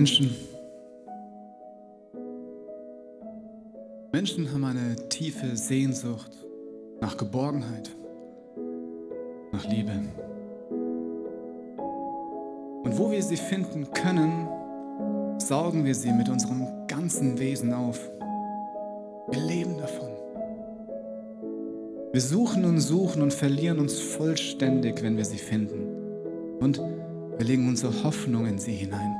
Menschen. Menschen haben eine tiefe Sehnsucht nach Geborgenheit, nach Liebe. Und wo wir sie finden können, saugen wir sie mit unserem ganzen Wesen auf. Wir leben davon. Wir suchen und suchen und verlieren uns vollständig, wenn wir sie finden. Und wir legen unsere Hoffnung in sie hinein.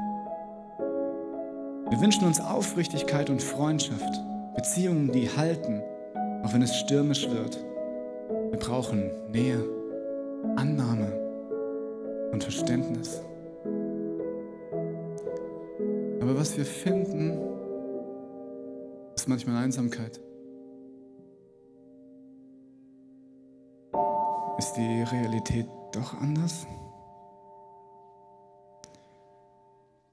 Wir wünschen uns Aufrichtigkeit und Freundschaft, Beziehungen, die halten, auch wenn es stürmisch wird. Wir brauchen Nähe, Annahme und Verständnis. Aber was wir finden, ist manchmal Einsamkeit. Ist die Realität doch anders?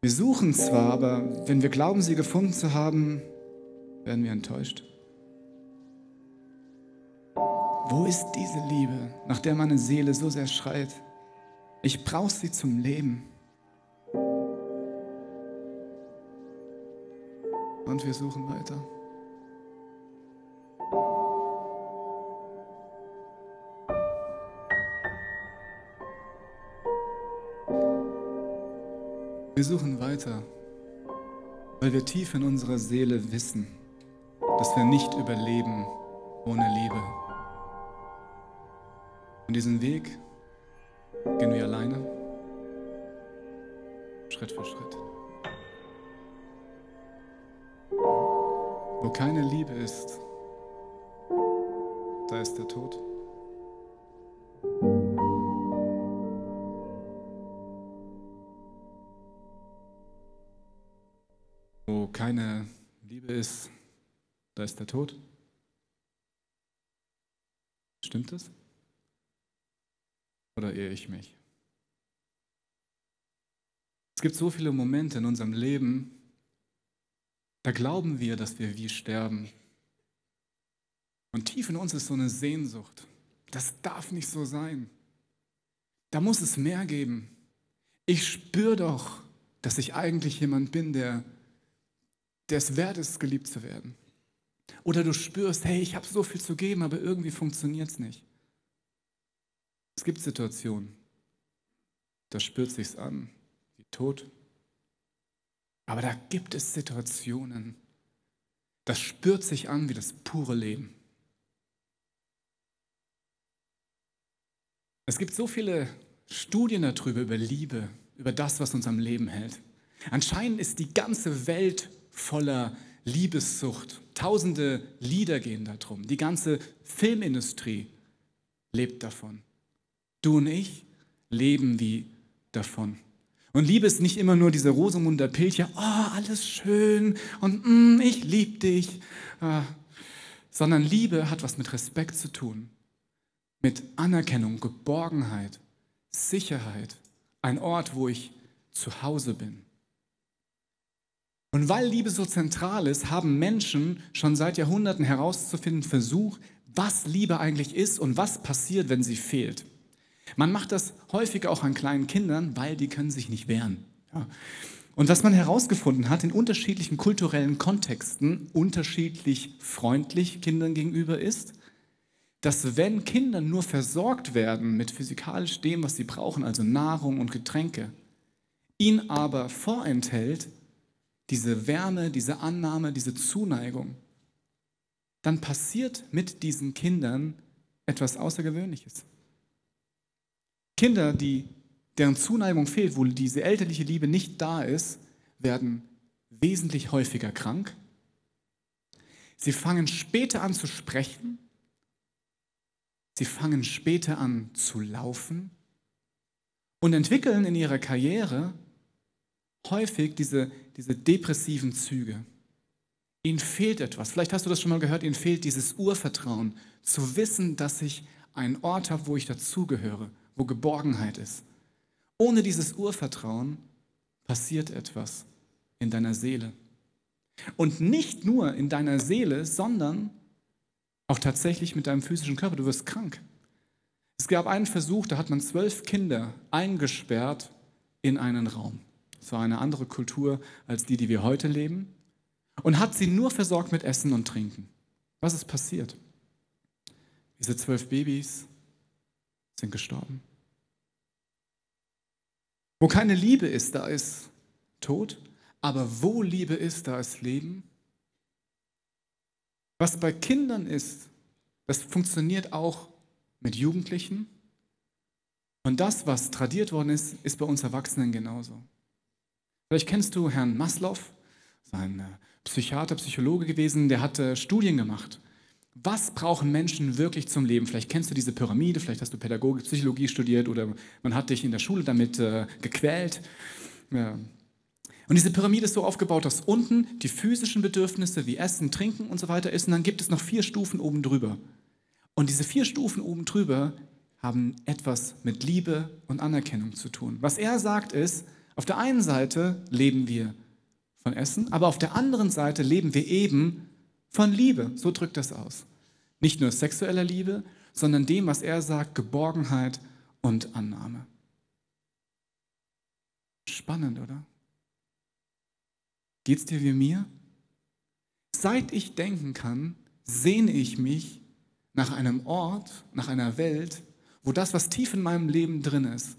Wir suchen zwar, aber wenn wir glauben, sie gefunden zu haben, werden wir enttäuscht. Wo ist diese Liebe, nach der meine Seele so sehr schreit? Ich brauche sie zum Leben. Und wir suchen weiter. Wir suchen weiter, weil wir tief in unserer Seele wissen, dass wir nicht überleben ohne Liebe. Und diesen Weg gehen wir alleine, Schritt für Schritt. Wo keine Liebe ist, da ist der Tod. Keine Liebe ist, da ist der Tod. Stimmt das? Oder irre ich mich? Es gibt so viele Momente in unserem Leben, da glauben wir, dass wir wie sterben. Und tief in uns ist so eine Sehnsucht. Das darf nicht so sein. Da muss es mehr geben. Ich spüre doch, dass ich eigentlich jemand bin, der der es wert ist, geliebt zu werden. Oder du spürst, hey, ich habe so viel zu geben, aber irgendwie funktioniert es nicht. Es gibt Situationen, da spürt sich's an, wie Tod. Aber da gibt es Situationen, das spürt sich an wie das pure Leben. Es gibt so viele Studien darüber, über Liebe, über das, was uns am Leben hält. Anscheinend ist die ganze Welt voller Liebessucht. Tausende Lieder gehen darum. Die ganze Filmindustrie lebt davon. Du und ich leben wie davon. Und Liebe ist nicht immer nur diese Rosamunder Pilcher, oh, alles schön und mm, ich liebe dich, äh, sondern Liebe hat was mit Respekt zu tun, mit Anerkennung, Geborgenheit, Sicherheit, ein Ort, wo ich zu Hause bin. Und weil Liebe so zentral ist, haben Menschen schon seit Jahrhunderten herauszufinden versucht, was Liebe eigentlich ist und was passiert, wenn sie fehlt. Man macht das häufig auch an kleinen Kindern, weil die können sich nicht wehren. Ja. Und was man herausgefunden hat, in unterschiedlichen kulturellen Kontexten unterschiedlich freundlich Kindern gegenüber ist, dass wenn Kinder nur versorgt werden mit physikalisch dem, was sie brauchen, also Nahrung und Getränke, ihnen aber vorenthält, diese Wärme, diese Annahme, diese Zuneigung, dann passiert mit diesen Kindern etwas Außergewöhnliches. Kinder, die, deren Zuneigung fehlt, wo diese elterliche Liebe nicht da ist, werden wesentlich häufiger krank. Sie fangen später an zu sprechen. Sie fangen später an zu laufen und entwickeln in ihrer Karriere häufig diese, diese depressiven Züge. Ihnen fehlt etwas. Vielleicht hast du das schon mal gehört, ihnen fehlt dieses Urvertrauen, zu wissen, dass ich einen Ort habe, wo ich dazugehöre, wo Geborgenheit ist. Ohne dieses Urvertrauen passiert etwas in deiner Seele. Und nicht nur in deiner Seele, sondern auch tatsächlich mit deinem physischen Körper. Du wirst krank. Es gab einen Versuch, da hat man zwölf Kinder eingesperrt in einen Raum. Es war eine andere Kultur als die, die wir heute leben. Und hat sie nur versorgt mit Essen und Trinken. Was ist passiert? Diese zwölf Babys sind gestorben. Wo keine Liebe ist, da ist Tod. Aber wo Liebe ist, da ist Leben. Was bei Kindern ist, das funktioniert auch mit Jugendlichen. Und das, was tradiert worden ist, ist bei uns Erwachsenen genauso. Vielleicht kennst du Herrn Maslow, ein Psychiater, Psychologe gewesen, der hatte Studien gemacht. Was brauchen Menschen wirklich zum Leben? Vielleicht kennst du diese Pyramide, vielleicht hast du Pädagogik, Psychologie studiert oder man hat dich in der Schule damit äh, gequält. Ja. Und diese Pyramide ist so aufgebaut, dass unten die physischen Bedürfnisse wie Essen, Trinken und so weiter ist und dann gibt es noch vier Stufen oben drüber. Und diese vier Stufen oben drüber haben etwas mit Liebe und Anerkennung zu tun. Was er sagt ist, auf der einen Seite leben wir von Essen, aber auf der anderen Seite leben wir eben von Liebe. So drückt das aus. Nicht nur sexueller Liebe, sondern dem, was er sagt, Geborgenheit und Annahme. Spannend, oder? Geht's dir wie mir? Seit ich denken kann, sehne ich mich nach einem Ort, nach einer Welt, wo das, was tief in meinem Leben drin ist,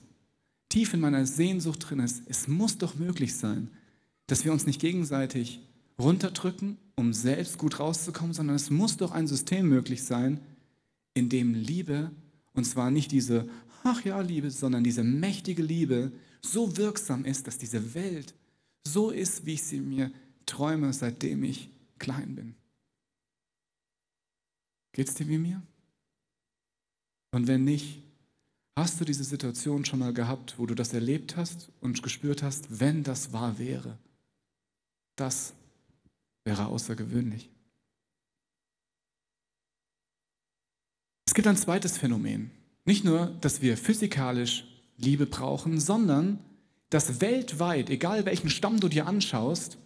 tief in meiner Sehnsucht drin ist, es muss doch möglich sein, dass wir uns nicht gegenseitig runterdrücken, um selbst gut rauszukommen, sondern es muss doch ein System möglich sein, in dem Liebe, und zwar nicht diese, ach ja, Liebe, sondern diese mächtige Liebe so wirksam ist, dass diese Welt so ist, wie ich sie mir träume, seitdem ich klein bin. Geht es dir wie mir? Und wenn nicht, hast du diese Situation schon mal gehabt, wo du das erlebt hast und gespürt hast, wenn das wahr wäre? Das wäre außergewöhnlich. Es gibt ein zweites Phänomen. Nicht nur, dass wir physikalisch Liebe brauchen, sondern dass weltweit, egal welchen Stamm du dir anschaust,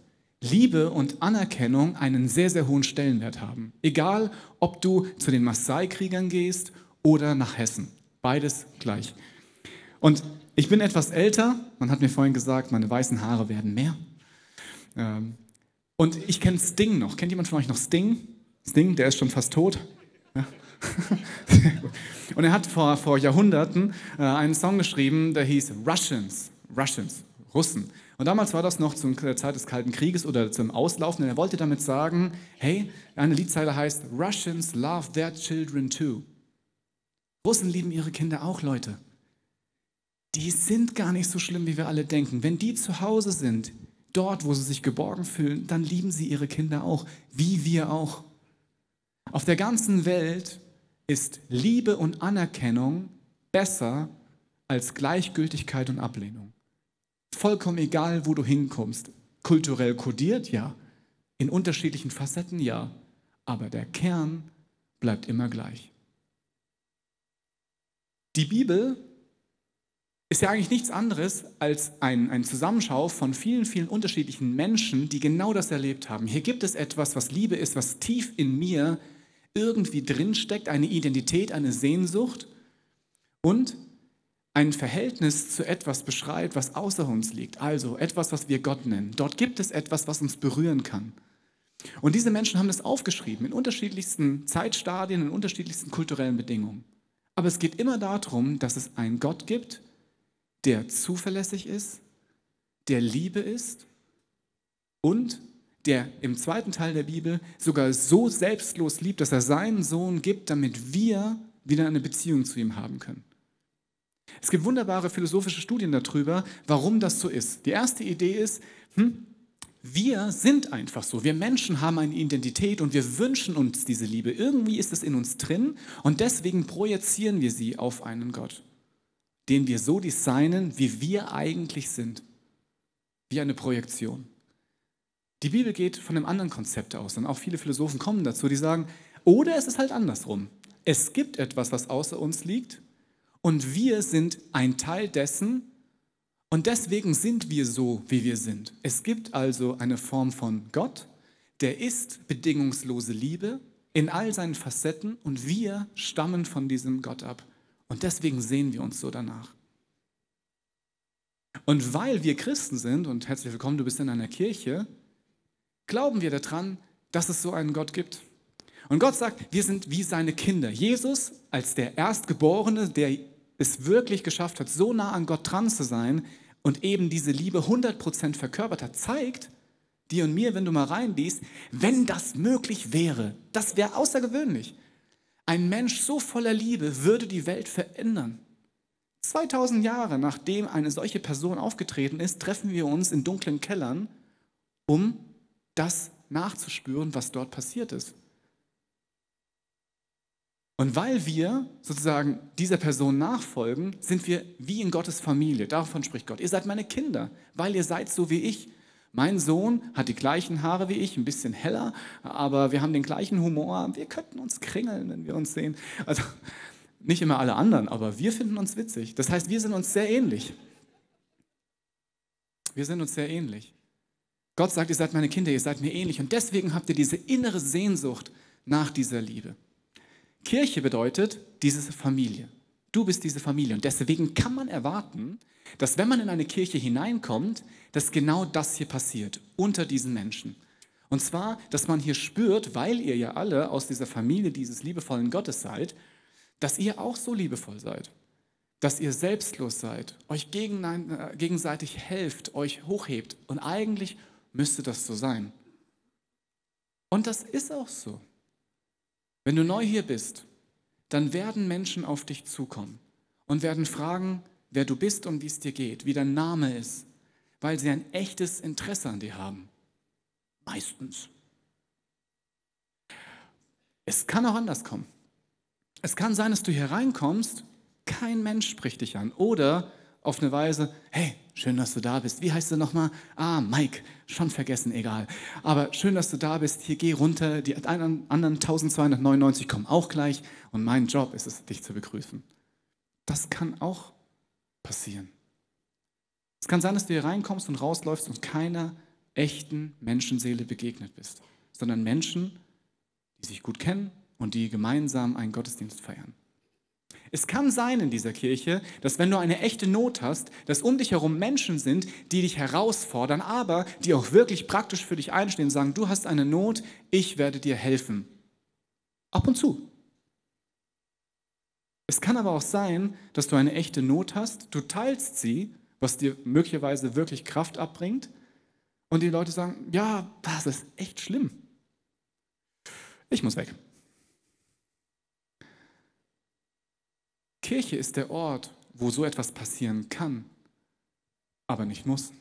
Liebe und Anerkennung einen sehr, sehr hohen Stellenwert haben. Egal, ob du zu den Maasai-Kriegern gehst oder nach Hessen. Beides gleich. Und ich bin etwas älter. Man hat mir vorhin gesagt, meine weißen Haare werden mehr. Ähm, und ich kenne Sting noch. Kennt jemand von euch noch Sting? Sting, der ist schon fast tot. Ja. Und er hat vor, vor Jahrhunderten äh, einen Song geschrieben, der hieß Russians. Russians, Russen. Und damals war das noch zur Zeit des Kalten Krieges oder zum Auslaufen. Und er wollte damit sagen, hey, eine Liedzeile heißt, Russians love their children too. Russen lieben ihre Kinder auch, Leute. Die sind gar nicht so schlimm, wie wir alle denken. Wenn die zu Hause sind, dort, wo sie sich geborgen fühlen, dann lieben sie ihre Kinder auch, wie wir auch. Auf der ganzen Welt ist Liebe und Anerkennung besser als Gleichgültigkeit und Ablehnung. Vollkommen egal, wo du hinkommst. Kulturell kodiert, ja. In unterschiedlichen Facetten, ja. Aber der Kern bleibt immer gleich. Die Bibel ist ja eigentlich nichts anderes als ein, ein Zusammenschau von vielen, vielen unterschiedlichen Menschen, die genau das erlebt haben. Hier gibt es etwas, was Liebe ist, was tief in mir irgendwie drinsteckt, eine Identität, eine Sehnsucht und ein Verhältnis zu etwas beschreibt, was außer uns liegt. Also etwas, was wir Gott nennen. Dort gibt es etwas, was uns berühren kann. Und diese Menschen haben das aufgeschrieben in unterschiedlichsten Zeitstadien, in unterschiedlichsten kulturellen Bedingungen. Aber es geht immer darum, dass es einen Gott gibt, der zuverlässig ist, der Liebe ist und der im zweiten Teil der Bibel sogar so selbstlos liebt, dass er seinen Sohn gibt, damit wir wieder eine Beziehung zu ihm haben können. Es gibt wunderbare philosophische Studien darüber, warum das so ist. Die erste Idee ist, hm, wir sind einfach so. Wir Menschen haben eine Identität und wir wünschen uns diese Liebe. Irgendwie ist es in uns drin und deswegen projizieren wir sie auf einen Gott, den wir so designen, wie wir eigentlich sind. Wie eine Projektion. Die Bibel geht von einem anderen Konzept aus und auch viele Philosophen kommen dazu, die sagen, oder es ist halt andersrum. Es gibt etwas, was außer uns liegt und wir sind ein Teil dessen und deswegen sind wir so, wie wir sind. Es gibt also eine Form von Gott, der ist bedingungslose Liebe in all seinen Facetten und wir stammen von diesem Gott ab. Und deswegen sehen wir uns so danach. Und weil wir Christen sind, und herzlich willkommen, du bist in einer Kirche, glauben wir daran, dass es so einen Gott gibt. Und Gott sagt, wir sind wie seine Kinder. Jesus als der Erstgeborene, der es wirklich geschafft hat, so nah an Gott dran zu sein und eben diese Liebe 100% verkörpert hat, zeigt dir und mir, wenn du mal reinliest, wenn das möglich wäre, das wäre außergewöhnlich. Ein Mensch so voller Liebe würde die Welt verändern. 2000 Jahre nachdem eine solche Person aufgetreten ist, treffen wir uns in dunklen Kellern, um das nachzuspüren, was dort passiert ist. Und weil wir sozusagen dieser Person nachfolgen, sind wir wie in Gottes Familie. Davon spricht Gott. Ihr seid meine Kinder, weil ihr seid so wie ich. Mein Sohn hat die gleichen Haare wie ich, ein bisschen heller, aber wir haben den gleichen Humor. Wir könnten uns kringeln, wenn wir uns sehen. Also nicht immer alle anderen, aber wir finden uns witzig. Das heißt, wir sind uns sehr ähnlich. Wir sind uns sehr ähnlich. Gott sagt, ihr seid meine Kinder, ihr seid mir ähnlich. Und deswegen habt ihr diese innere Sehnsucht nach dieser Liebe. Kirche bedeutet diese Familie. Du bist diese Familie. Und deswegen kann man erwarten, dass wenn man in eine Kirche hineinkommt, dass genau das hier passiert, unter diesen Menschen. Und zwar, dass man hier spürt, weil ihr ja alle aus dieser Familie dieses liebevollen Gottes seid, dass ihr auch so liebevoll seid. Dass ihr selbstlos seid, euch äh, gegenseitig helft, euch hochhebt. Und eigentlich müsste das so sein. Und das ist auch so. Wenn du neu hier bist, dann werden Menschen auf dich zukommen und werden fragen, wer du bist und wie es dir geht, wie dein Name ist, weil sie ein echtes Interesse an dir haben. Meistens. Es kann auch anders kommen. Es kann sein, dass du hier reinkommst, kein Mensch spricht dich an. Oder auf eine Weise, hey, schön, dass du da bist. Wie heißt du nochmal? Ah, Mike, schon vergessen, egal. Aber schön, dass du da bist. Hier geh runter. Die anderen 1299 kommen auch gleich. Und mein Job ist es, dich zu begrüßen. Das kann auch passieren. Es kann sein, dass du hier reinkommst und rausläufst und keiner echten Menschenseele begegnet bist, sondern Menschen, die sich gut kennen und die gemeinsam einen Gottesdienst feiern. Es kann sein in dieser Kirche, dass wenn du eine echte Not hast, dass um dich herum Menschen sind, die dich herausfordern, aber die auch wirklich praktisch für dich einstehen und sagen, du hast eine Not, ich werde dir helfen. Ab und zu. Es kann aber auch sein, dass du eine echte Not hast, du teilst sie, was dir möglicherweise wirklich Kraft abbringt, und die Leute sagen, ja, das ist echt schlimm. Ich muss weg. Kirche ist der Ort, wo so etwas passieren kann, aber nicht muss.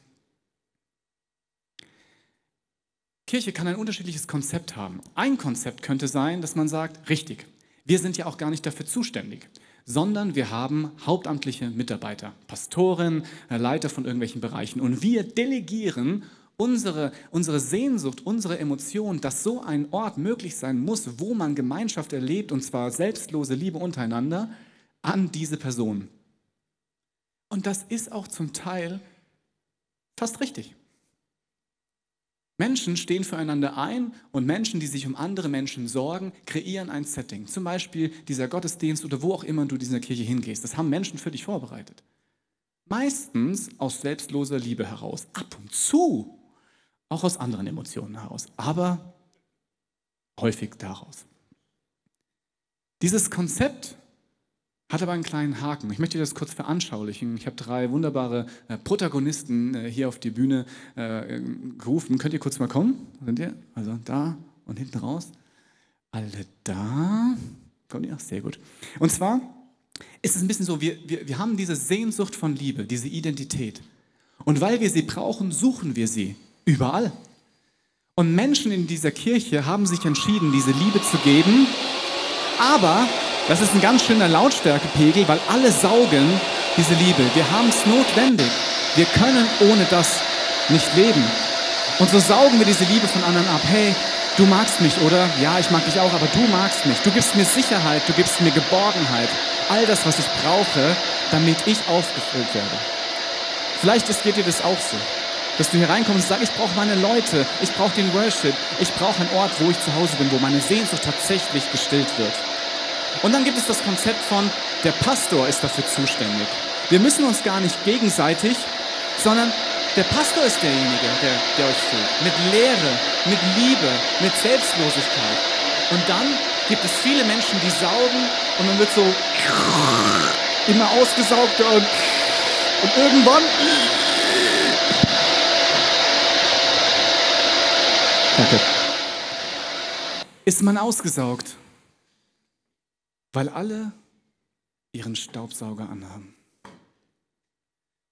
Kirche kann ein unterschiedliches Konzept haben. Ein Konzept könnte sein, dass man sagt, richtig, wir sind ja auch gar nicht dafür zuständig, sondern wir haben hauptamtliche Mitarbeiter, Pastoren, äh, Leiter von irgendwelchen Bereichen und wir delegieren unsere, unsere Sehnsucht, unsere Emotion, dass so ein Ort möglich sein muss, wo man Gemeinschaft erlebt und zwar selbstlose Liebe untereinander, an diese Person. Und das ist auch zum Teil fast richtig. Menschen stehen füreinander ein und Menschen, die sich um andere Menschen sorgen, kreieren ein Setting. Zum Beispiel dieser Gottesdienst oder wo auch immer du in dieser Kirche hingehst. Das haben Menschen für dich vorbereitet. Meistens aus selbstloser Liebe heraus. Ab und zu auch aus anderen Emotionen heraus. Aber häufig daraus. Dieses Konzept hat aber einen kleinen Haken. Ich möchte das kurz veranschaulichen. Ich habe drei wunderbare äh, Protagonisten äh, hier auf die Bühne äh, gerufen. Könnt ihr kurz mal kommen? Sind ihr? Also da und hinten raus. Alle da. Kommt ihr? Sehr gut. Und zwar ist es ein bisschen so, wir, wir, wir haben diese Sehnsucht von Liebe, diese Identität. Und weil wir sie brauchen, suchen wir sie überall. Und Menschen in dieser Kirche haben sich entschieden, diese Liebe zu geben, aber das ist ein ganz schöner Lautstärkepegel, weil alle saugen diese Liebe. Wir haben es notwendig. Wir können ohne das nicht leben. Und so saugen wir diese Liebe von anderen ab. Hey, du magst mich, oder? Ja, ich mag dich auch, aber du magst mich. Du gibst mir Sicherheit, du gibst mir Geborgenheit. All das, was ich brauche, damit ich aufgefüllt werde. Vielleicht geht dir das auch so. Dass du hier reinkommst und sagst, ich brauche meine Leute, ich brauche den Worship, ich brauche einen Ort, wo ich zu Hause bin, wo meine Sehnsucht tatsächlich gestillt wird. Und dann gibt es das Konzept von, der Pastor ist dafür zuständig. Wir müssen uns gar nicht gegenseitig sondern der Pastor ist derjenige, der, der euch füllt. Mit Lehre, mit Liebe, mit Selbstlosigkeit. Und dann gibt es viele Menschen, die saugen und man wird so immer ausgesaugt und, und irgendwann Danke. ist man ausgesaugt, weil alle ihren Staubsauger anhaben.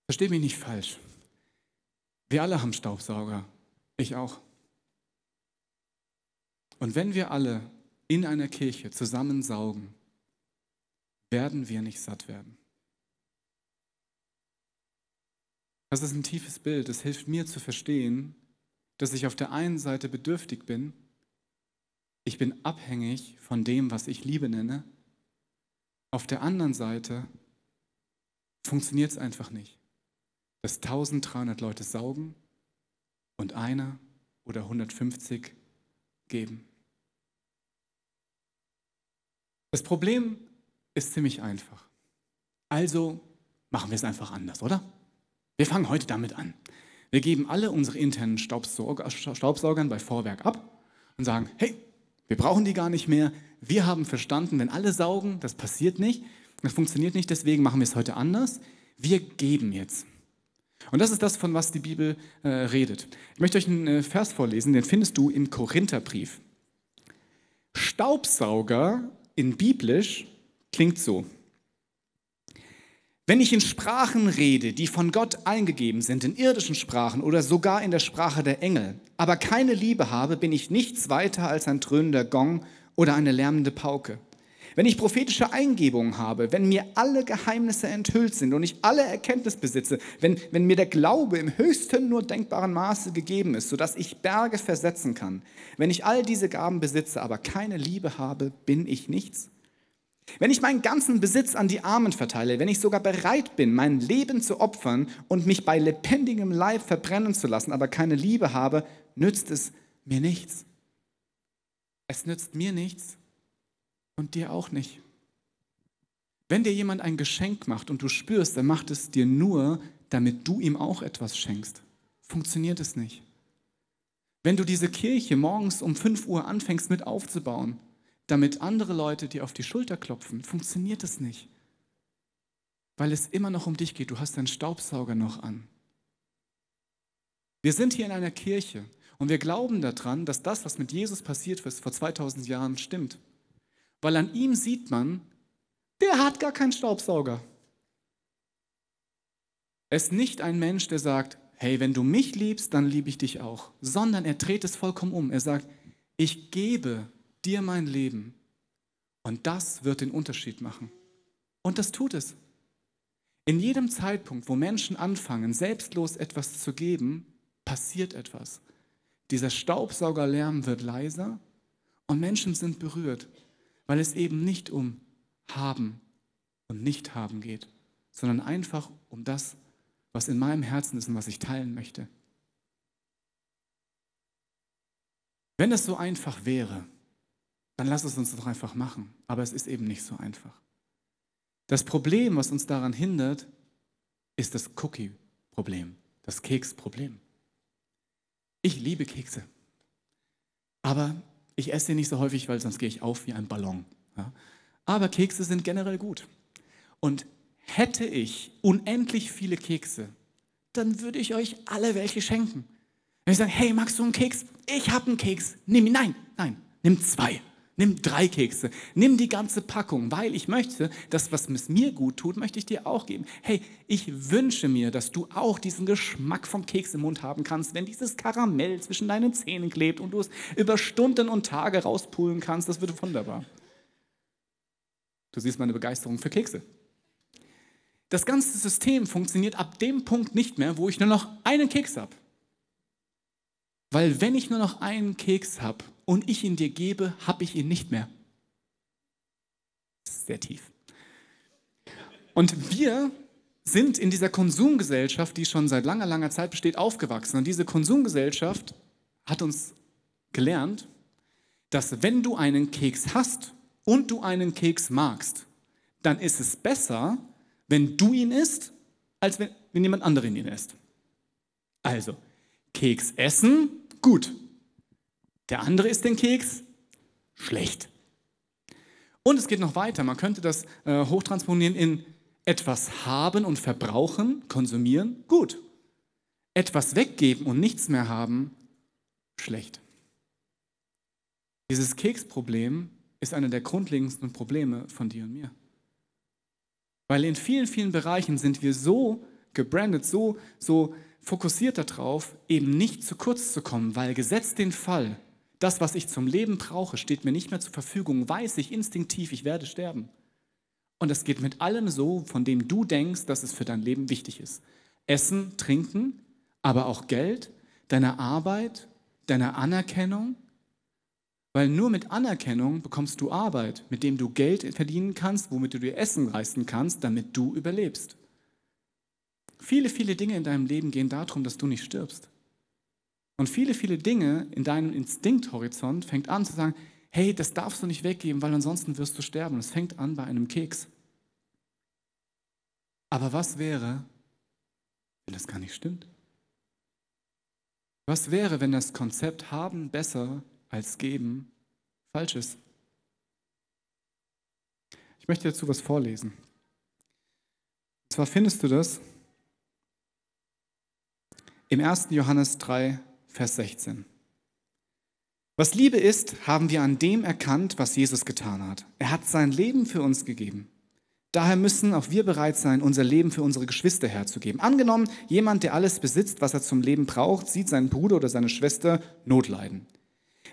Versteht mich nicht falsch. Wir alle haben Staubsauger. Ich auch. Und wenn wir alle in einer Kirche zusammen saugen, werden wir nicht satt werden. Das ist ein tiefes Bild. Es hilft mir zu verstehen, dass ich auf der einen Seite bedürftig bin, ich bin abhängig von dem, was ich Liebe nenne. Auf der anderen Seite funktioniert es einfach nicht dass 1300 Leute saugen und einer oder 150 geben. Das Problem ist ziemlich einfach. Also machen wir es einfach anders, oder? Wir fangen heute damit an. Wir geben alle unsere internen Staubsauger, Staubsaugern bei Vorwerk ab und sagen, hey, wir brauchen die gar nicht mehr. Wir haben verstanden, wenn alle saugen, das passiert nicht, das funktioniert nicht, deswegen machen wir es heute anders. Wir geben jetzt. Und das ist das, von was die Bibel äh, redet. Ich möchte euch einen äh, Vers vorlesen, den findest du im Korintherbrief. Staubsauger in biblisch klingt so. Wenn ich in Sprachen rede, die von Gott eingegeben sind, in irdischen Sprachen oder sogar in der Sprache der Engel, aber keine Liebe habe, bin ich nichts weiter als ein dröhnender Gong oder eine lärmende Pauke. Wenn ich prophetische Eingebungen habe, wenn mir alle Geheimnisse enthüllt sind und ich alle Erkenntnis besitze, wenn, wenn mir der Glaube im höchsten nur denkbaren Maße gegeben ist, sodass ich Berge versetzen kann, wenn ich all diese Gaben besitze, aber keine Liebe habe, bin ich nichts. Wenn ich meinen ganzen Besitz an die Armen verteile, wenn ich sogar bereit bin, mein Leben zu opfern und mich bei lebendigem Leib verbrennen zu lassen, aber keine Liebe habe, nützt es mir nichts. Es nützt mir nichts, und dir auch nicht. Wenn dir jemand ein Geschenk macht und du spürst, er macht es dir nur, damit du ihm auch etwas schenkst, funktioniert es nicht. Wenn du diese Kirche morgens um 5 Uhr anfängst mit aufzubauen, damit andere Leute dir auf die Schulter klopfen, funktioniert es nicht. Weil es immer noch um dich geht. Du hast deinen Staubsauger noch an. Wir sind hier in einer Kirche und wir glauben daran, dass das, was mit Jesus passiert ist vor 2000 Jahren, stimmt. Weil an ihm sieht man, der hat gar keinen Staubsauger. Er ist nicht ein Mensch, der sagt, hey, wenn du mich liebst, dann liebe ich dich auch, sondern er dreht es vollkommen um. Er sagt, ich gebe dir mein Leben und das wird den Unterschied machen. Und das tut es. In jedem Zeitpunkt, wo Menschen anfangen, selbstlos etwas zu geben, passiert etwas. Dieser Staubsaugerlärm wird leiser und Menschen sind berührt weil es eben nicht um haben und nicht haben geht, sondern einfach um das, was in meinem Herzen ist und was ich teilen möchte. Wenn es so einfach wäre, dann lass es uns doch einfach machen. Aber es ist eben nicht so einfach. Das Problem, was uns daran hindert, ist das Cookie-Problem, das Keks-Problem. Ich liebe Kekse. Aber ich esse sie nicht so häufig, weil sonst gehe ich auf wie ein Ballon. Ja? Aber Kekse sind generell gut. Und hätte ich unendlich viele Kekse, dann würde ich euch alle welche schenken. Wenn ich sage, hey, magst du einen Keks? Ich habe einen Keks. Nimm ihn. Nein, nein, nimm zwei. Nimm drei Kekse, nimm die ganze Packung, weil ich möchte, dass was mir gut tut, möchte ich dir auch geben. Hey, ich wünsche mir, dass du auch diesen Geschmack vom Keks im Mund haben kannst, wenn dieses Karamell zwischen deinen Zähnen klebt und du es über Stunden und Tage rauspulen kannst. Das wird wunderbar. Du siehst meine Begeisterung für Kekse. Das ganze System funktioniert ab dem Punkt nicht mehr, wo ich nur noch einen Keks habe. Weil wenn ich nur noch einen Keks habe und ich ihn dir gebe, habe ich ihn nicht mehr. Sehr tief. Und wir sind in dieser Konsumgesellschaft, die schon seit langer, langer Zeit besteht, aufgewachsen. Und diese Konsumgesellschaft hat uns gelernt, dass wenn du einen Keks hast und du einen Keks magst, dann ist es besser, wenn du ihn isst, als wenn, wenn jemand anderen ihn isst. Also, Keks essen, gut. Der andere isst den Keks, schlecht. Und es geht noch weiter. Man könnte das äh, hochtransponieren in etwas haben und verbrauchen, konsumieren, gut. Etwas weggeben und nichts mehr haben, schlecht. Dieses Keksproblem ist einer der grundlegendsten Probleme von dir und mir. Weil in vielen, vielen Bereichen sind wir so gebrandet, so, so fokussiert darauf, eben nicht zu kurz zu kommen, weil gesetzt den Fall, das, was ich zum Leben brauche, steht mir nicht mehr zur Verfügung, weiß ich instinktiv, ich werde sterben. Und es geht mit allem so, von dem du denkst, dass es für dein Leben wichtig ist. Essen, trinken, aber auch Geld, deine Arbeit, deine Anerkennung. Weil nur mit Anerkennung bekommst du Arbeit, mit dem du Geld verdienen kannst, womit du dir Essen leisten kannst, damit du überlebst. Viele, viele Dinge in deinem Leben gehen darum, dass du nicht stirbst. Und viele, viele Dinge in deinem Instinkthorizont fängt an zu sagen, hey, das darfst du nicht weggeben, weil ansonsten wirst du sterben. Es fängt an bei einem Keks. Aber was wäre, wenn das gar nicht stimmt? Was wäre, wenn das Konzept haben besser als geben falsch ist? Ich möchte dazu was vorlesen. Und zwar findest du das im 1. Johannes 3, Vers 16. Was Liebe ist, haben wir an dem erkannt, was Jesus getan hat. Er hat sein Leben für uns gegeben. Daher müssen auch wir bereit sein, unser Leben für unsere Geschwister herzugeben. Angenommen, jemand, der alles besitzt, was er zum Leben braucht, sieht seinen Bruder oder seine Schwester Notleiden.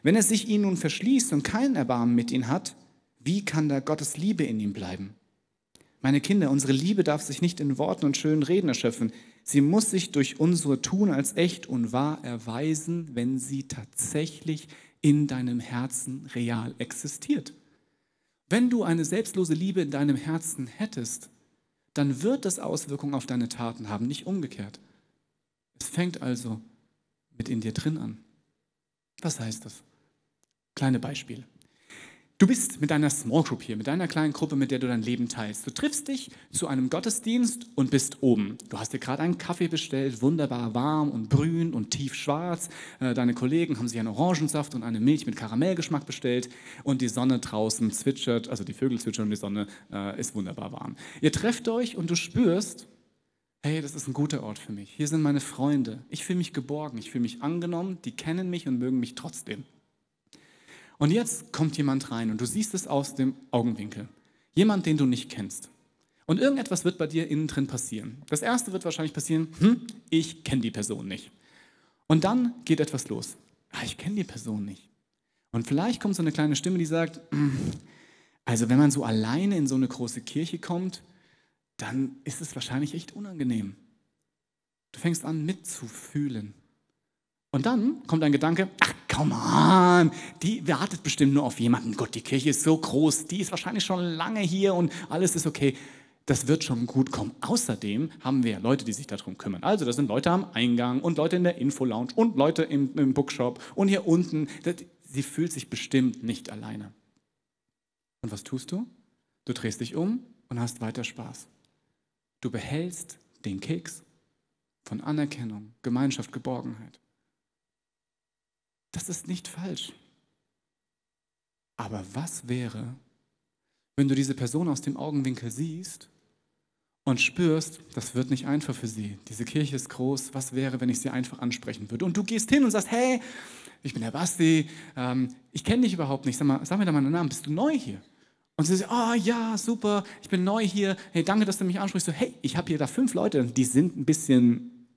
Wenn er sich ihnen nun verschließt und keinen Erbarmen mit ihnen hat, wie kann da Gottes Liebe in ihm bleiben? Meine Kinder, unsere Liebe darf sich nicht in Worten und schönen Reden erschöpfen. Sie muss sich durch unsere Tun als echt und wahr erweisen, wenn sie tatsächlich in deinem Herzen real existiert. Wenn du eine selbstlose Liebe in deinem Herzen hättest, dann wird das Auswirkungen auf deine Taten haben, nicht umgekehrt. Es fängt also mit in dir drin an. Was heißt das? Kleine Beispiele. Du bist mit deiner Small Group hier, mit deiner kleinen Gruppe, mit der du dein Leben teilst. Du triffst dich zu einem Gottesdienst und bist oben. Du hast dir gerade einen Kaffee bestellt, wunderbar warm und brühend und tiefschwarz. Äh, deine Kollegen haben sich einen Orangensaft und eine Milch mit Karamellgeschmack bestellt und die Sonne draußen zwitschert, also die Vögel zwitschern und die Sonne äh, ist wunderbar warm. Ihr trefft euch und du spürst, hey, das ist ein guter Ort für mich. Hier sind meine Freunde. Ich fühle mich geborgen, ich fühle mich angenommen, die kennen mich und mögen mich trotzdem. Und jetzt kommt jemand rein und du siehst es aus dem Augenwinkel. Jemand, den du nicht kennst. Und irgendetwas wird bei dir innen drin passieren. Das erste wird wahrscheinlich passieren, hm, ich kenne die Person nicht. Und dann geht etwas los. Ah, ich kenne die Person nicht. Und vielleicht kommt so eine kleine Stimme, die sagt, hm, also wenn man so alleine in so eine große Kirche kommt, dann ist es wahrscheinlich echt unangenehm. Du fängst an mitzufühlen. Und dann kommt ein Gedanke, ach come on, die wartet bestimmt nur auf jemanden. Gott, die Kirche ist so groß, die ist wahrscheinlich schon lange hier und alles ist okay. Das wird schon gut kommen. Außerdem haben wir Leute, die sich darum kümmern. Also, das sind Leute am Eingang und Leute in der Info-Lounge und Leute im, im Bookshop und hier unten. Sie fühlt sich bestimmt nicht alleine. Und was tust du? Du drehst dich um und hast weiter Spaß. Du behältst den Keks von Anerkennung, Gemeinschaft, Geborgenheit. Das ist nicht falsch. Aber was wäre, wenn du diese Person aus dem Augenwinkel siehst und spürst, das wird nicht einfach für sie. Diese Kirche ist groß. Was wäre, wenn ich sie einfach ansprechen würde? Und du gehst hin und sagst, hey, ich bin der Basti, ähm, ich kenne dich überhaupt nicht. Sag, mal, sag mir doch mal einen Namen. Bist du neu hier? Und sie sagt, oh ja, super, ich bin neu hier. Hey, danke, dass du mich ansprichst. So, hey, ich habe hier da fünf Leute, die sind ein bisschen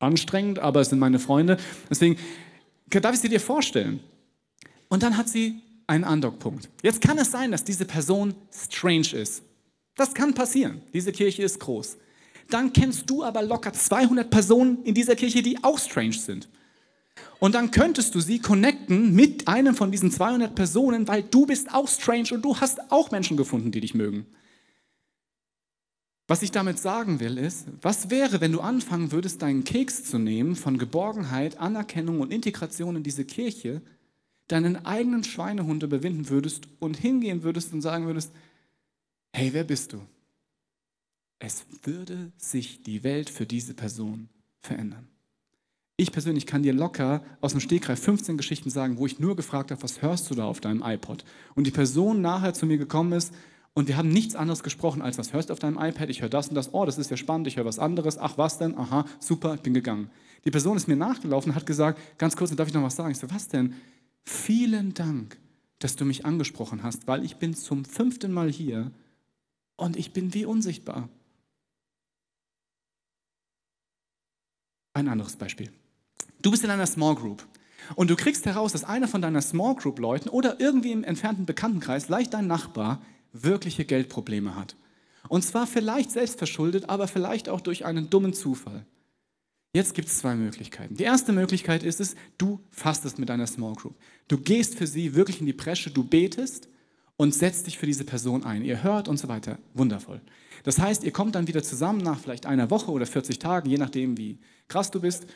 anstrengend, aber es sind meine Freunde. Deswegen, Darf ich sie dir vorstellen? Und dann hat sie einen Andockpunkt. Jetzt kann es sein, dass diese Person strange ist. Das kann passieren. Diese Kirche ist groß. Dann kennst du aber locker 200 Personen in dieser Kirche, die auch strange sind. Und dann könntest du sie connecten mit einem von diesen 200 Personen, weil du bist auch strange und du hast auch Menschen gefunden, die dich mögen. Was ich damit sagen will, ist, was wäre, wenn du anfangen würdest, deinen Keks zu nehmen von Geborgenheit, Anerkennung und Integration in diese Kirche, deinen eigenen Schweinehund überwinden würdest und hingehen würdest und sagen würdest, hey, wer bist du? Es würde sich die Welt für diese Person verändern. Ich persönlich kann dir locker aus dem Stegreif 15 Geschichten sagen, wo ich nur gefragt habe, was hörst du da auf deinem iPod? Und die Person nachher zu mir gekommen ist und wir haben nichts anderes gesprochen, als was hörst du auf deinem iPad? Ich höre das und das. Oh, das ist ja spannend. Ich höre was anderes. Ach, was denn? Aha, super, ich bin gegangen. Die Person ist mir nachgelaufen und hat gesagt, ganz kurz, darf ich noch was sagen? Ich so, was denn? Vielen Dank, dass du mich angesprochen hast, weil ich bin zum fünften Mal hier und ich bin wie unsichtbar. Ein anderes Beispiel. Du bist in einer Small Group und du kriegst heraus, dass einer von deiner Small Group Leuten oder irgendwie im entfernten Bekanntenkreis, vielleicht dein Nachbar, wirkliche Geldprobleme hat. Und zwar vielleicht selbst verschuldet, aber vielleicht auch durch einen dummen Zufall. Jetzt gibt es zwei Möglichkeiten. Die erste Möglichkeit ist es, du fastest mit deiner Small Group. Du gehst für sie wirklich in die Bresche, du betest und setzt dich für diese Person ein. Ihr hört und so weiter. Wundervoll. Das heißt, ihr kommt dann wieder zusammen nach vielleicht einer Woche oder 40 Tagen, je nachdem, wie krass du bist.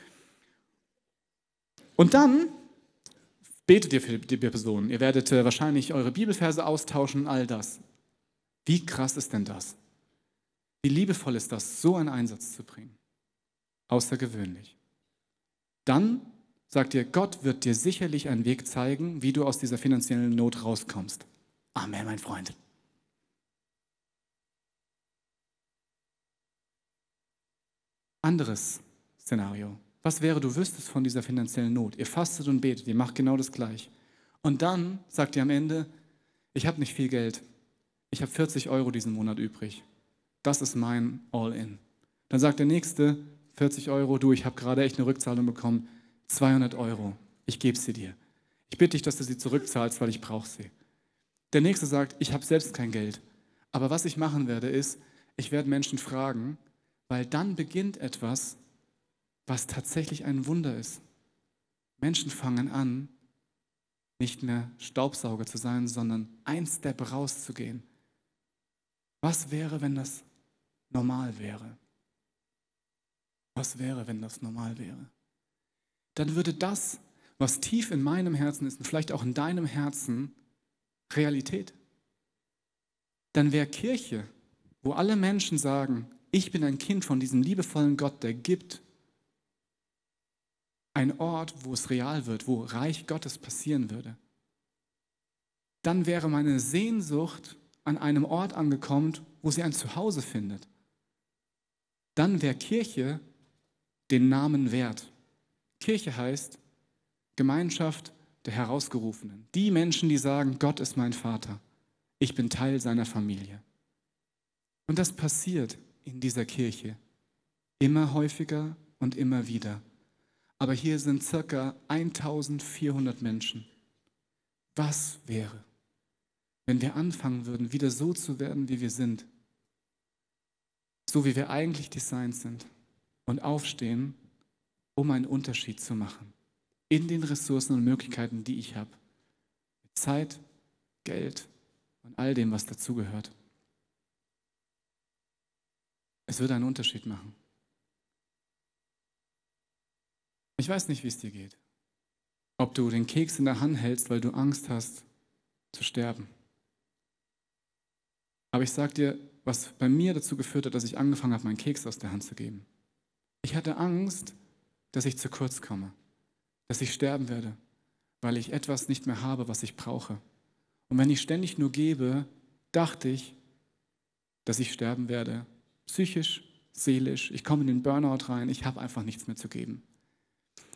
Und dann betet ihr für die Person. Ihr werdet äh, wahrscheinlich eure Bibelverse austauschen, all das. Wie krass ist denn das? Wie liebevoll ist das, so einen Einsatz zu bringen? Außergewöhnlich. Dann sagt ihr, Gott wird dir sicherlich einen Weg zeigen, wie du aus dieser finanziellen Not rauskommst. Amen, mein Freund. Anderes Szenario. Was wäre, du wüsstest von dieser finanziellen Not? Ihr fastet und betet, ihr macht genau das gleich. Und dann sagt ihr am Ende, ich habe nicht viel Geld. Ich habe 40 Euro diesen Monat übrig. Das ist mein All-In. Dann sagt der Nächste, 40 Euro, du, ich habe gerade echt eine Rückzahlung bekommen, 200 Euro, ich gebe sie dir. Ich bitte dich, dass du sie zurückzahlst, weil ich brauche sie. Der Nächste sagt, ich habe selbst kein Geld. Aber was ich machen werde, ist, ich werde Menschen fragen, weil dann beginnt etwas, was tatsächlich ein Wunder ist. Menschen fangen an, nicht mehr Staubsauger zu sein, sondern ein Step rauszugehen. Was wäre, wenn das normal wäre? Was wäre, wenn das normal wäre? Dann würde das, was tief in meinem Herzen ist und vielleicht auch in deinem Herzen, Realität. Dann wäre Kirche, wo alle Menschen sagen, ich bin ein Kind von diesem liebevollen Gott, der gibt, ein Ort, wo es real wird, wo Reich Gottes passieren würde. Dann wäre meine Sehnsucht an einem Ort angekommen, wo sie ein Zuhause findet. Dann wäre Kirche den Namen wert. Kirche heißt Gemeinschaft der Herausgerufenen. Die Menschen, die sagen, Gott ist mein Vater. Ich bin Teil seiner Familie. Und das passiert in dieser Kirche immer häufiger und immer wieder. Aber hier sind circa 1400 Menschen. Was wäre, wenn wir anfangen würden, wieder so zu werden, wie wir sind? So wie wir eigentlich designt sind und aufstehen, um einen Unterschied zu machen in den Ressourcen und Möglichkeiten, die ich habe. Zeit, Geld und all dem, was dazugehört. Es wird einen Unterschied machen. Ich weiß nicht, wie es dir geht. Ob du den Keks in der Hand hältst, weil du Angst hast zu sterben. Aber ich sage dir, was bei mir dazu geführt hat, dass ich angefangen habe, meinen Keks aus der Hand zu geben. Ich hatte Angst, dass ich zu kurz komme, dass ich sterben werde, weil ich etwas nicht mehr habe, was ich brauche. Und wenn ich ständig nur gebe, dachte ich, dass ich sterben werde. Psychisch, seelisch, ich komme in den Burnout rein, ich habe einfach nichts mehr zu geben.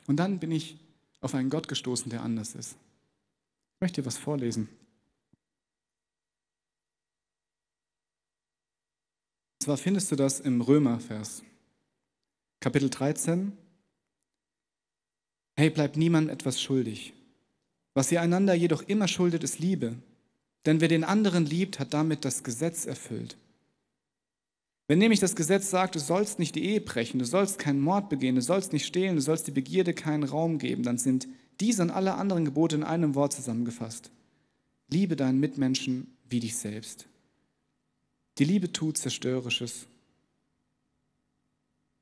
Und dann bin ich auf einen Gott gestoßen, der anders ist. Ich möchte dir was vorlesen. Und zwar findest du das im Römervers, Kapitel 13. Hey, bleibt niemandem etwas schuldig. Was ihr einander jedoch immer schuldet, ist Liebe. Denn wer den anderen liebt, hat damit das Gesetz erfüllt. Wenn nämlich das Gesetz sagt, du sollst nicht die Ehe brechen, du sollst keinen Mord begehen, du sollst nicht stehlen, du sollst die Begierde keinen Raum geben, dann sind diese und alle anderen Gebote in einem Wort zusammengefasst. Liebe deinen Mitmenschen wie dich selbst. Die Liebe tut Zerstörerisches.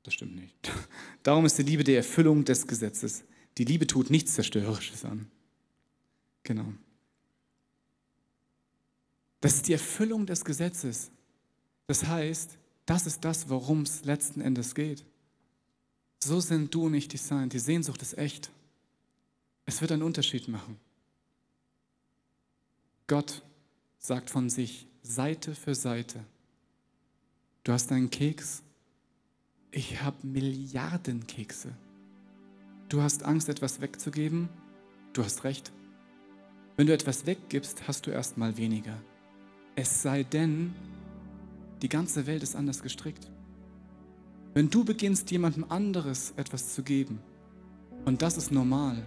Das stimmt nicht. Darum ist die Liebe die Erfüllung des Gesetzes. Die Liebe tut nichts Zerstörerisches an. Genau. Das ist die Erfüllung des Gesetzes. Das heißt, das ist das, worum es letzten Endes geht. So sind du nicht designt. Die Sehnsucht ist echt. Es wird einen Unterschied machen. Gott sagt von sich Seite für Seite. Du hast einen Keks. Ich habe Milliarden Kekse. Du hast Angst, etwas wegzugeben. Du hast recht. Wenn du etwas weggibst, hast du erstmal weniger. Es sei denn, die ganze Welt ist anders gestrickt. Wenn du beginnst, jemandem anderes etwas zu geben, und das ist normal,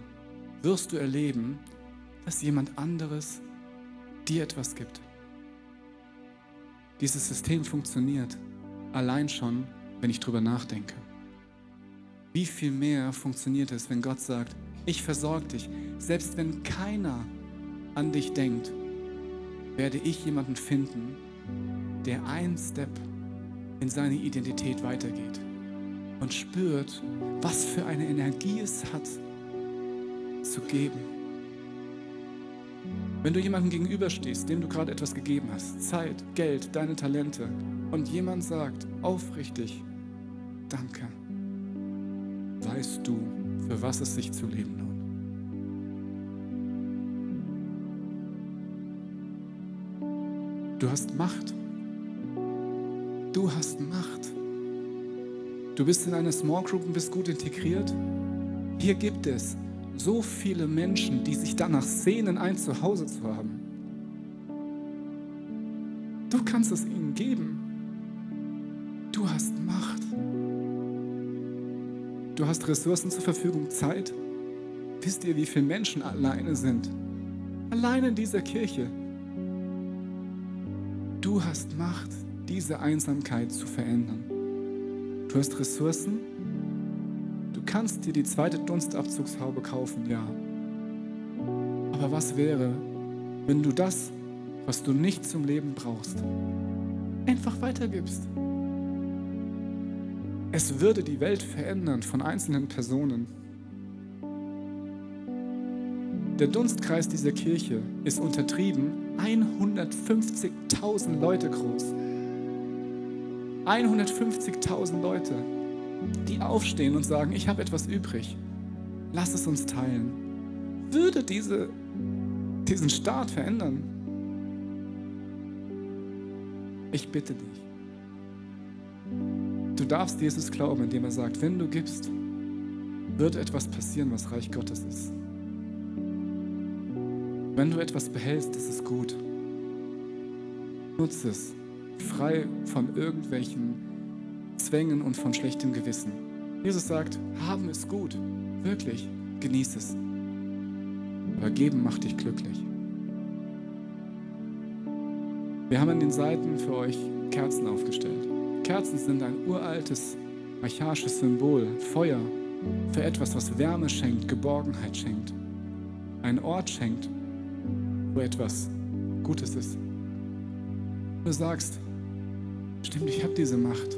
wirst du erleben, dass jemand anderes dir etwas gibt. Dieses System funktioniert allein schon, wenn ich drüber nachdenke. Wie viel mehr funktioniert es, wenn Gott sagt, ich versorge dich, selbst wenn keiner an dich denkt, werde ich jemanden finden, der ein Step in seine Identität weitergeht und spürt, was für eine Energie es hat, zu geben. Wenn du jemandem gegenüberstehst, dem du gerade etwas gegeben hast, Zeit, Geld, deine Talente, und jemand sagt aufrichtig, danke, weißt du, für was es sich zu leben lohnt. Du hast Macht. Du hast Macht. Du bist in einer Small Group und bist gut integriert. Hier gibt es so viele Menschen, die sich danach sehnen, ein Zuhause zu haben. Du kannst es ihnen geben. Du hast Macht. Du hast Ressourcen zur Verfügung, Zeit. Wisst ihr, wie viele Menschen alleine sind? Alleine in dieser Kirche. Du hast Macht, diese Einsamkeit zu verändern. Du hast Ressourcen. Du kannst dir die zweite Dunstabzugshaube kaufen, ja. Aber was wäre, wenn du das, was du nicht zum Leben brauchst, einfach weitergibst? Es würde die Welt verändern von einzelnen Personen. Der Dunstkreis dieser Kirche ist untertrieben 150.000 Leute groß. 150.000 Leute, die aufstehen und sagen, ich habe etwas übrig, lass es uns teilen. Würde diese, diesen Staat verändern? Ich bitte dich. Du darfst Jesus glauben, indem er sagt, wenn du gibst, wird etwas passieren, was Reich Gottes ist. Wenn du etwas behältst, ist es gut. Nutze es, frei von irgendwelchen Zwängen und von schlechtem Gewissen. Jesus sagt, haben ist gut, wirklich, genieß es. Aber geben macht dich glücklich. Wir haben an den Seiten für euch Kerzen aufgestellt. Kerzen sind ein uraltes, archaisches Symbol, Feuer, für etwas, was Wärme schenkt, Geborgenheit schenkt, einen Ort schenkt, wo etwas Gutes ist. Du sagst, stimmt, ich habe diese Macht.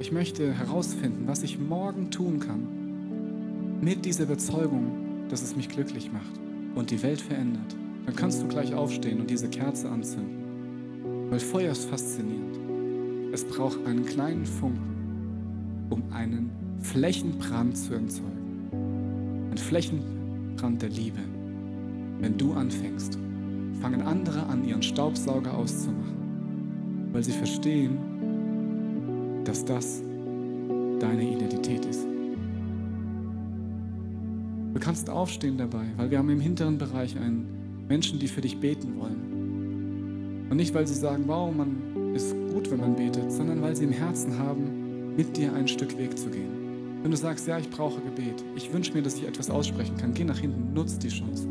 Ich möchte herausfinden, was ich morgen tun kann, mit dieser Überzeugung, dass es mich glücklich macht und die Welt verändert. Dann kannst du gleich aufstehen und diese Kerze anzünden. Weil Feuer ist faszinierend. Es braucht einen kleinen Funken, um einen Flächenbrand zu erzeugen. Ein Flächenbrand der Liebe. Wenn du anfängst, fangen andere an, ihren Staubsauger auszumachen, weil sie verstehen, dass das deine Identität ist. Du kannst aufstehen dabei, weil wir haben im hinteren Bereich einen Menschen, die für dich beten wollen. Und nicht, weil sie sagen, wow, man ist gut, wenn man betet, sondern weil sie im Herzen haben, mit dir ein Stück Weg zu gehen. Wenn du sagst, ja, ich brauche Gebet, ich wünsche mir, dass ich etwas aussprechen kann, geh nach hinten, nutz die Chance.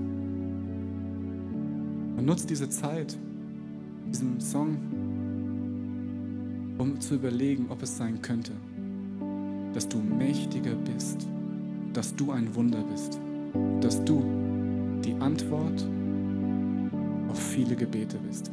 Und nutz diese Zeit, diesen Song, um zu überlegen, ob es sein könnte, dass du mächtiger bist, dass du ein Wunder bist, dass du die Antwort auf viele Gebete bist.